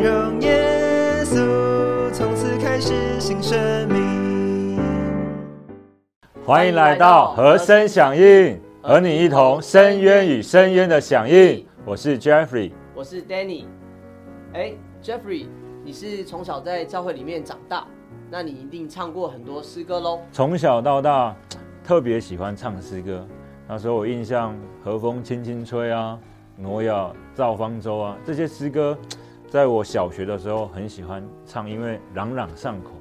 形容耶稣，从此开始新生命。欢迎来到和声响应，和你一同深渊与深渊的响应。我是 Jeffrey，我是 Danny。哎，Jeffrey，你是从小在教会里面长大，那你一定唱过很多诗歌喽？从小到大，特别喜欢唱诗歌。那时候我印象，和风轻轻吹啊，挪亚造方舟啊，这些诗歌，在我小学的时候很喜欢唱，因为朗朗上口。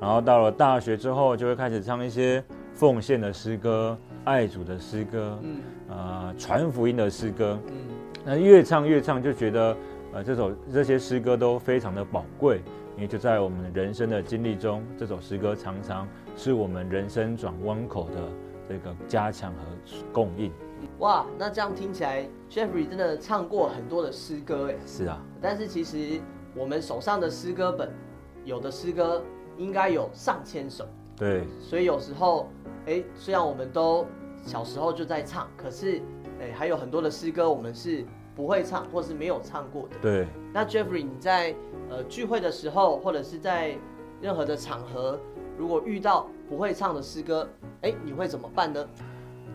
然后到了大学之后，就会开始唱一些奉献的诗歌、爱主的诗歌，嗯，啊，传福音的诗歌，嗯，那越唱越唱，就觉得，呃，这首这些诗歌都非常的宝贵，因为就在我们人生的经历中，这首诗歌常常是我们人生转弯口的。这个加强和供应，哇，那这样听起来，Jeffrey 真的唱过很多的诗歌哎。是啊，但是其实我们手上的诗歌本，有的诗歌应该有上千首。对。所以有时候，哎，虽然我们都小时候就在唱，可是，哎，还有很多的诗歌我们是不会唱，或是没有唱过的。对。那 Jeffrey，你在呃聚会的时候，或者是在任何的场合，如果遇到不会唱的诗歌，哎，你会怎么办呢？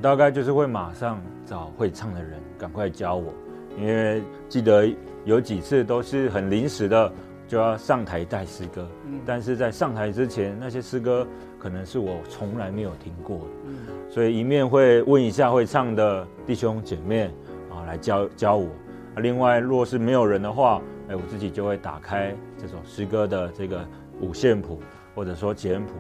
大概就是会马上找会唱的人，赶快教我。因为记得有几次都是很临时的，就要上台带诗歌。嗯，但是在上台之前，那些诗歌可能是我从来没有听过的。嗯，所以一面会问一下会唱的弟兄姐妹啊，来教教我。另外，若是没有人的话，哎，我自己就会打开这首诗歌的这个五线谱，或者说简谱。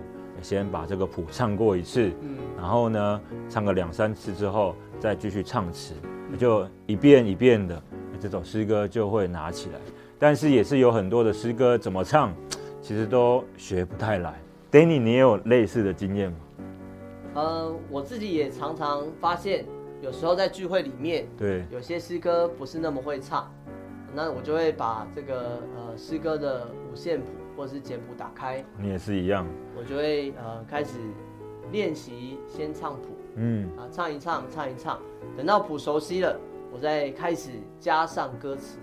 先把这个谱唱过一次，嗯，然后呢，唱个两三次之后，再继续唱词，就一遍一遍的，这首诗歌就会拿起来。但是也是有很多的诗歌怎么唱，其实都学不太来。Danny，你也有类似的经验吗？呃，我自己也常常发现，有时候在聚会里面，对，有些诗歌不是那么会唱，那我就会把这个呃诗歌的五线谱。或者是简谱打开，你也是一样，我就会呃开始练习，先唱谱，嗯啊唱一唱，唱一唱，等到谱熟悉了，我再开始加上歌词，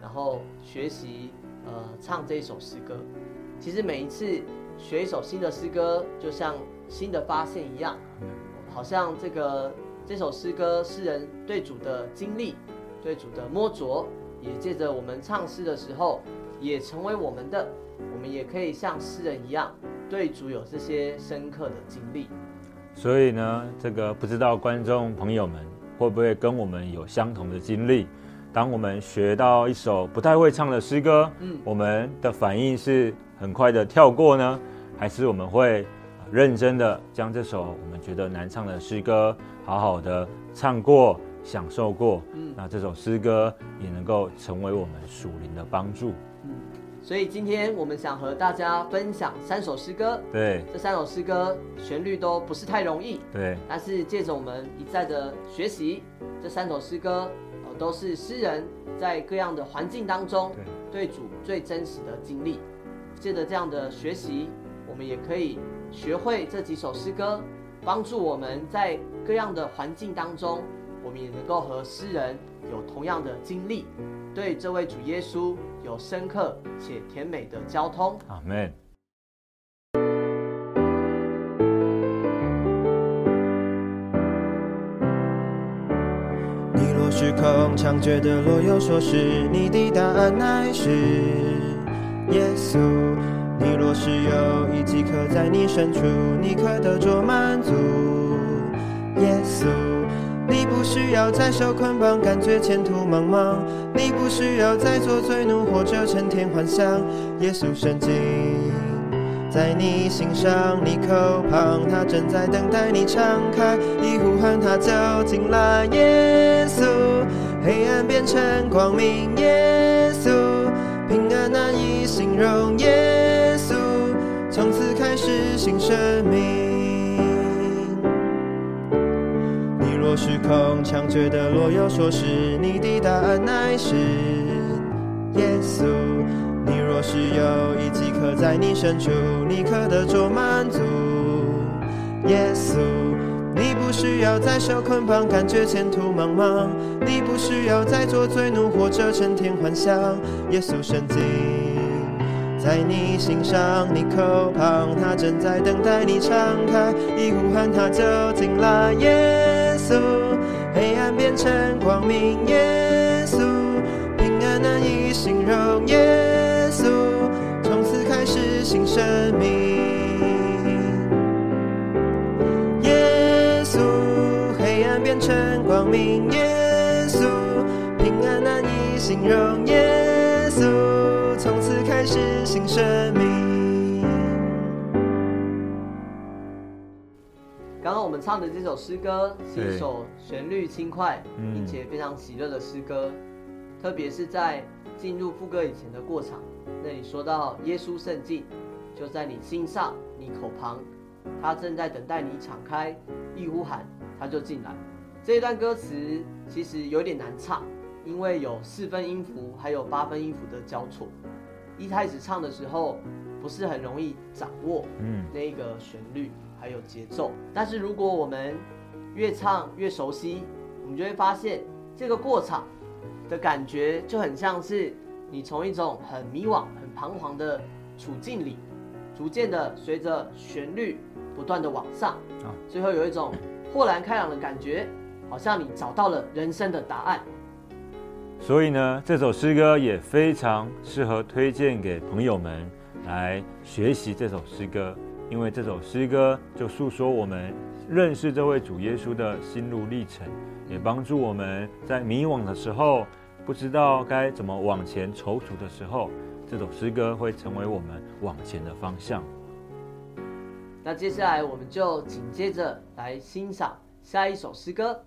然后学习呃唱这一首诗歌。其实每一次学一首新的诗歌，就像新的发现一样，好像这个这首诗歌诗人对主的经历，对主的摸着，也借着我们唱诗的时候，也成为我们的。我们也可以像诗人一样，对主有这些深刻的经历。所以呢，这个不知道观众朋友们会不会跟我们有相同的经历？当我们学到一首不太会唱的诗歌，嗯，我们的反应是很快的跳过呢，还是我们会认真的将这首我们觉得难唱的诗歌好好的唱过、享受过？嗯，那这首诗歌也能够成为我们属灵的帮助。所以今天我们想和大家分享三首诗歌。对，这三首诗歌旋律都不是太容易。对，但是借着我们一再的学习，这三首诗歌呃都是诗人在各样的环境当中对主最真实的经历。借着这样的学习，我们也可以学会这几首诗歌，帮助我们在各样的环境当中，我们也能够和诗人有同样的经历。对这位主耶稣有深刻且甜美的交通。阿门。你若是空猖獗的若有所失，你的答案乃是耶稣。你若是有一饥渴在你深处，你可得着满足。耶稣。你不需要再受捆绑，感觉前途茫茫；你不需要再做罪奴，或者成天幻想。耶稣圣经在你心上，你口旁，他正在等待你敞开，一呼喊他就进来。耶稣，黑暗变成光明。耶稣，平安难以形容。耶稣，从此开始新生命。若虚空强觉的落又说，是，你的答案乃是耶稣。你若是有一即刻在你深处，你可得着满足。耶稣，你不需要再受捆绑，感觉前途茫茫。你不需要再做罪奴或者成天幻想。耶稣圣经在你心上，你口旁，他正在等待你敞开。一呼喊，他就进来。耶稣，黑暗变成光明。耶稣，平安难以形容。耶稣，从此开始新生命。耶稣，黑暗变成光明，耶稣平安难以形容，耶稣从此开始新生命。唱的这首诗歌是一首旋律轻快，并且非常喜乐的诗歌，特别是在进入副歌以前的过场，那里说到耶稣圣境就在你心上，你口旁，他正在等待你敞开，一呼喊，他就进来。这一段歌词其实有点难唱，因为有四分音符，还有八分音符的交错。一开始唱的时候不是很容易掌握，嗯，那个旋律还有节奏。但是如果我们越唱越熟悉，我们就会发现这个过场的感觉就很像是你从一种很迷惘、很彷徨的处境里，逐渐的随着旋律不断的往上，啊，最后有一种豁然开朗的感觉。好像你找到了人生的答案，所以呢，这首诗歌也非常适合推荐给朋友们来学习这首诗歌，因为这首诗歌就诉说我们认识这位主耶稣的心路历程，也帮助我们在迷惘的时候，不知道该怎么往前踌躇的时候，这首诗歌会成为我们往前的方向。那接下来我们就紧接着来欣赏下一首诗歌。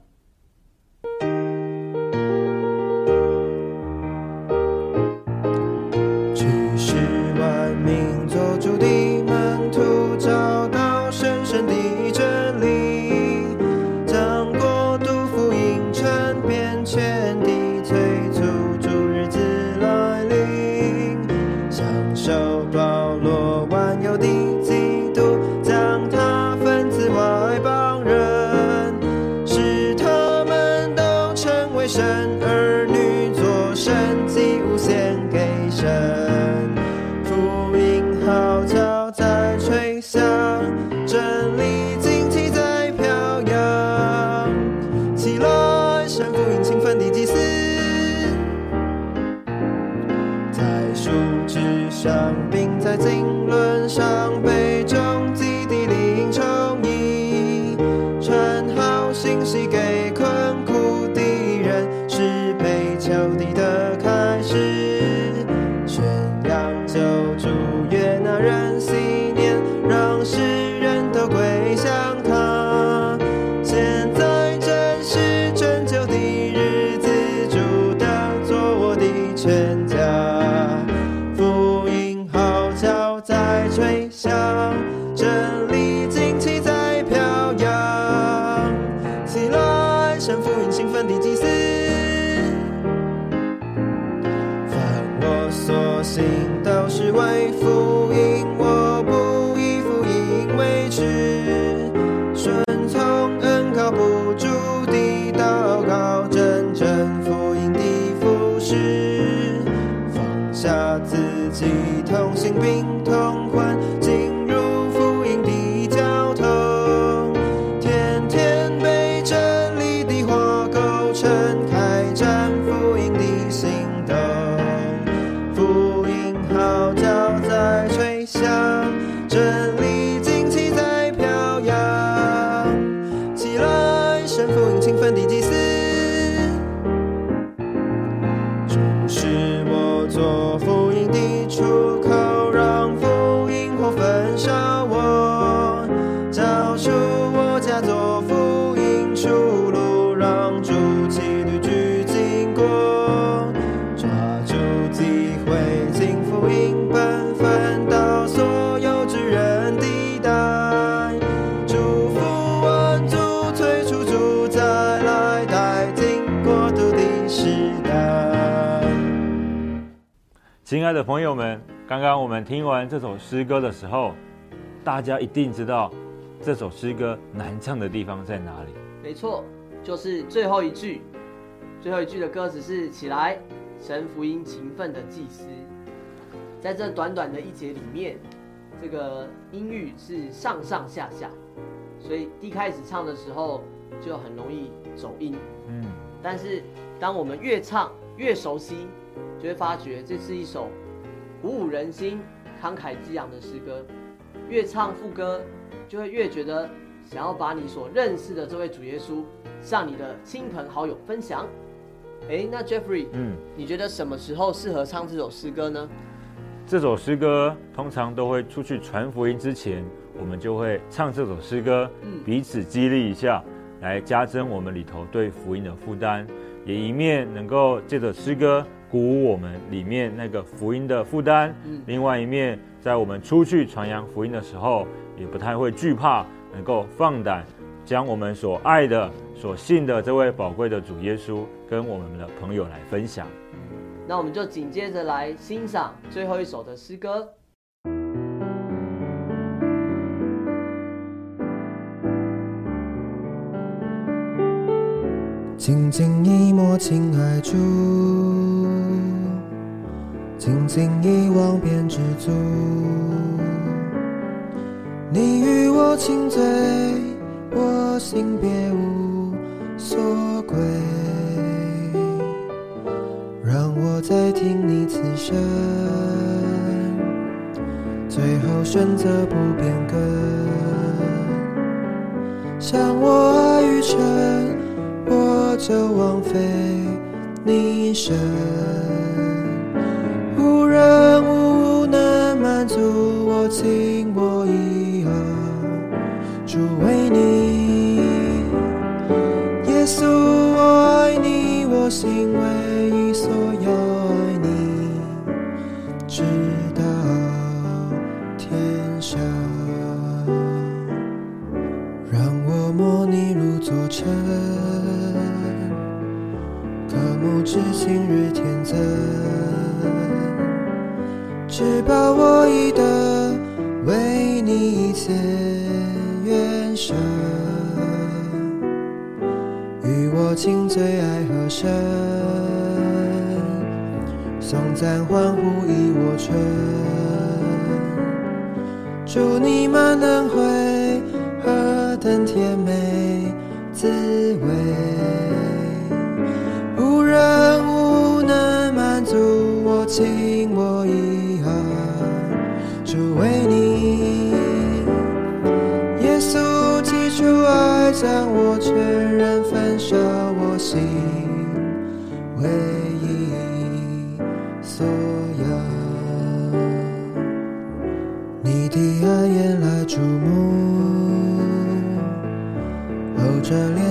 第四亲爱的朋友们，刚刚我们听完这首诗歌的时候，大家一定知道这首诗歌难唱的地方在哪里？没错，就是最后一句。最后一句的歌词是“起来，神福音勤奋的祭司”。在这短短的一节里面，这个音域是上上下下，所以一开始唱的时候就很容易走音。嗯，但是当我们越唱越熟悉，就会发觉这是一首鼓舞人心、慷慨激昂的诗歌。越唱副歌，就会越觉得想要把你所认识的这位主耶稣向你的亲朋好友分享。哎，那 Jeffrey，嗯，你觉得什么时候适合唱这首诗歌呢？这首诗歌通常都会出去传福音之前，我们就会唱这首诗歌，彼此激励一下，来加增我们里头对福音的负担，也一面能够借着诗歌鼓舞我们里面那个福音的负担。嗯，另外一面，在我们出去传扬福音的时候，也不太会惧怕，能够放胆将我们所爱的、所信的这位宝贵的主耶稣，跟我们的朋友来分享。那我们就紧接着来欣赏最后一首的诗歌。静静一抹情海珠，静静一望便知足。你与我亲嘴，我心别无所归。让我再听你此生，最后选择不变更。像我爱与诚，我就枉费你身。我情我意，主为你，耶稣我爱你，我心为颂赞欢呼已我春，祝你们能会何等甜美滋味，无人无能满足我情我意爱，主为你，耶稣基督爱将我全然焚烧我心。歌呀，你的爱眼来注目，后者连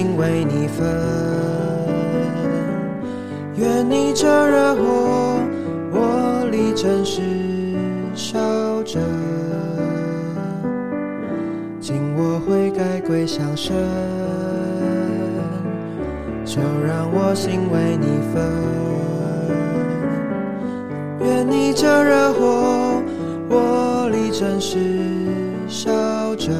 心为你焚。愿你这热火，我力真实烧着。请我悔改归向神，就让我心为你焚。愿你这热火。我里真实烧着，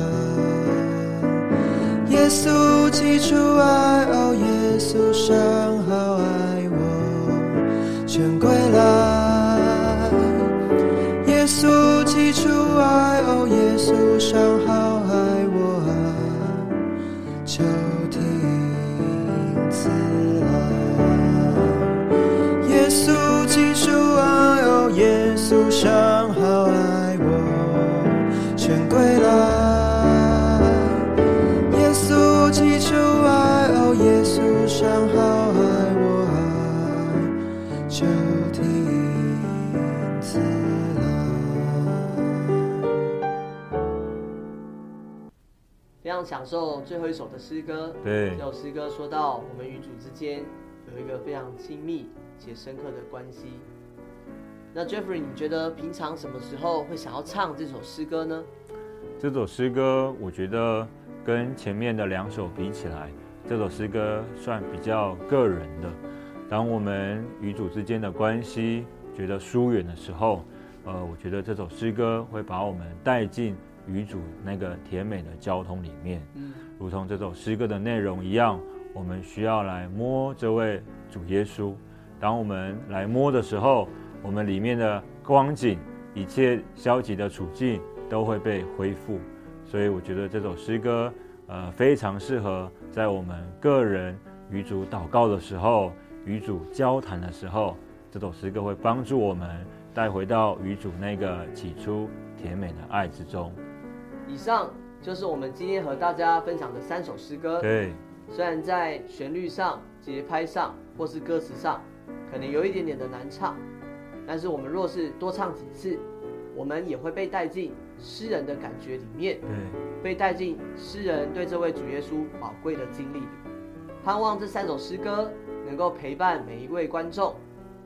稣起初爱，哦，耶稣享受最后一首的诗歌。对，这首诗歌说到我们与主之间有一个非常亲密且深刻的关系。那 Jeffrey，你觉得平常什么时候会想要唱这首诗歌呢？这首诗歌，我觉得跟前面的两首比起来，这首诗歌算比较个人的。当我们与主之间的关系觉得疏远的时候，呃，我觉得这首诗歌会把我们带进与主那个甜美的交通里面。嗯，如同这首诗歌的内容一样，我们需要来摸这位主耶稣。当我们来摸的时候，我们里面的光景，一切消极的处境。都会被恢复，所以我觉得这首诗歌，呃，非常适合在我们个人与主祷告的时候，与主交谈的时候，这首诗歌会帮助我们带回到与主那个起初甜美的爱之中。以上就是我们今天和大家分享的三首诗歌。对，虽然在旋律上、节拍上或是歌词上，可能有一点点的难唱，但是我们若是多唱几次，我们也会被带进。诗人的感觉里面，对被带进诗人对这位主耶稣宝贵的经历里，盼望这三首诗歌能够陪伴每一位观众，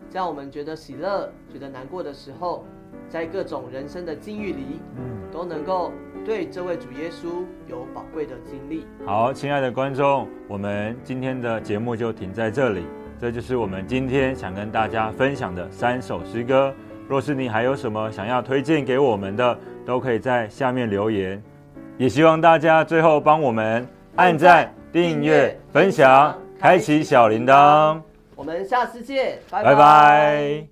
在我们觉得喜乐、觉得难过的时候，在各种人生的境遇里，嗯，都能够对这位主耶稣有宝贵的经历。好，亲爱的观众，我们今天的节目就停在这里，这就是我们今天想跟大家分享的三首诗歌。若是你还有什么想要推荐给我们的，都可以在下面留言，也希望大家最后帮我们按赞、订阅、分享、开启小铃铛。我们下次见，拜拜。